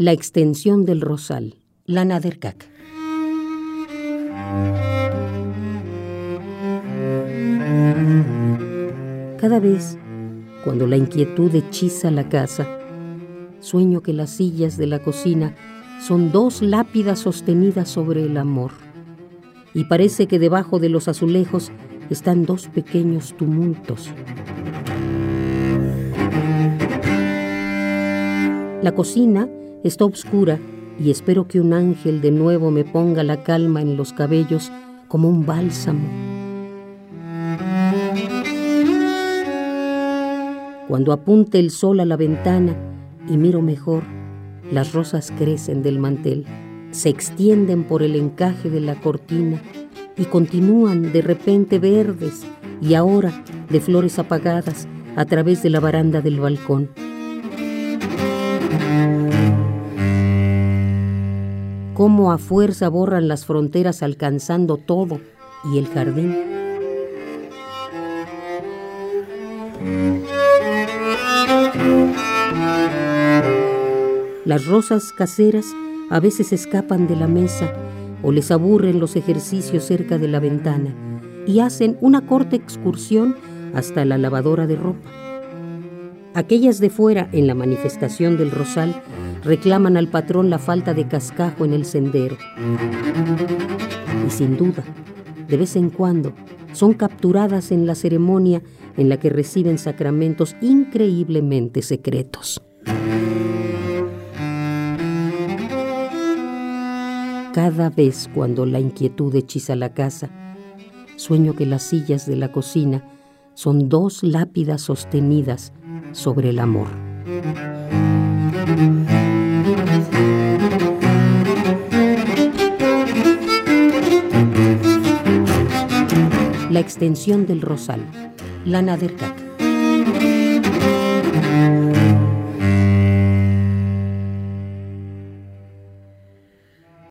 La extensión del rosal. Lana Derkak. Cada vez, cuando la inquietud hechiza la casa, sueño que las sillas de la cocina son dos lápidas sostenidas sobre el amor, y parece que debajo de los azulejos están dos pequeños tumultos. La cocina está oscura y espero que un ángel de nuevo me ponga la calma en los cabellos como un bálsamo. Cuando apunte el sol a la ventana y miro mejor, las rosas crecen del mantel, se extienden por el encaje de la cortina y continúan de repente verdes y ahora de flores apagadas a través de la baranda del balcón. Cómo a fuerza borran las fronteras alcanzando todo y el jardín. Las rosas caseras a veces escapan de la mesa o les aburren los ejercicios cerca de la ventana y hacen una corta excursión hasta la lavadora de ropa. Aquellas de fuera, en la manifestación del rosal, reclaman al patrón la falta de cascajo en el sendero. Y sin duda, de vez en cuando, son capturadas en la ceremonia en la que reciben sacramentos increíblemente secretos. Cada vez cuando la inquietud hechiza la casa, sueño que las sillas de la cocina son dos lápidas sostenidas sobre el amor. La extensión del rosal. Lana Derkak.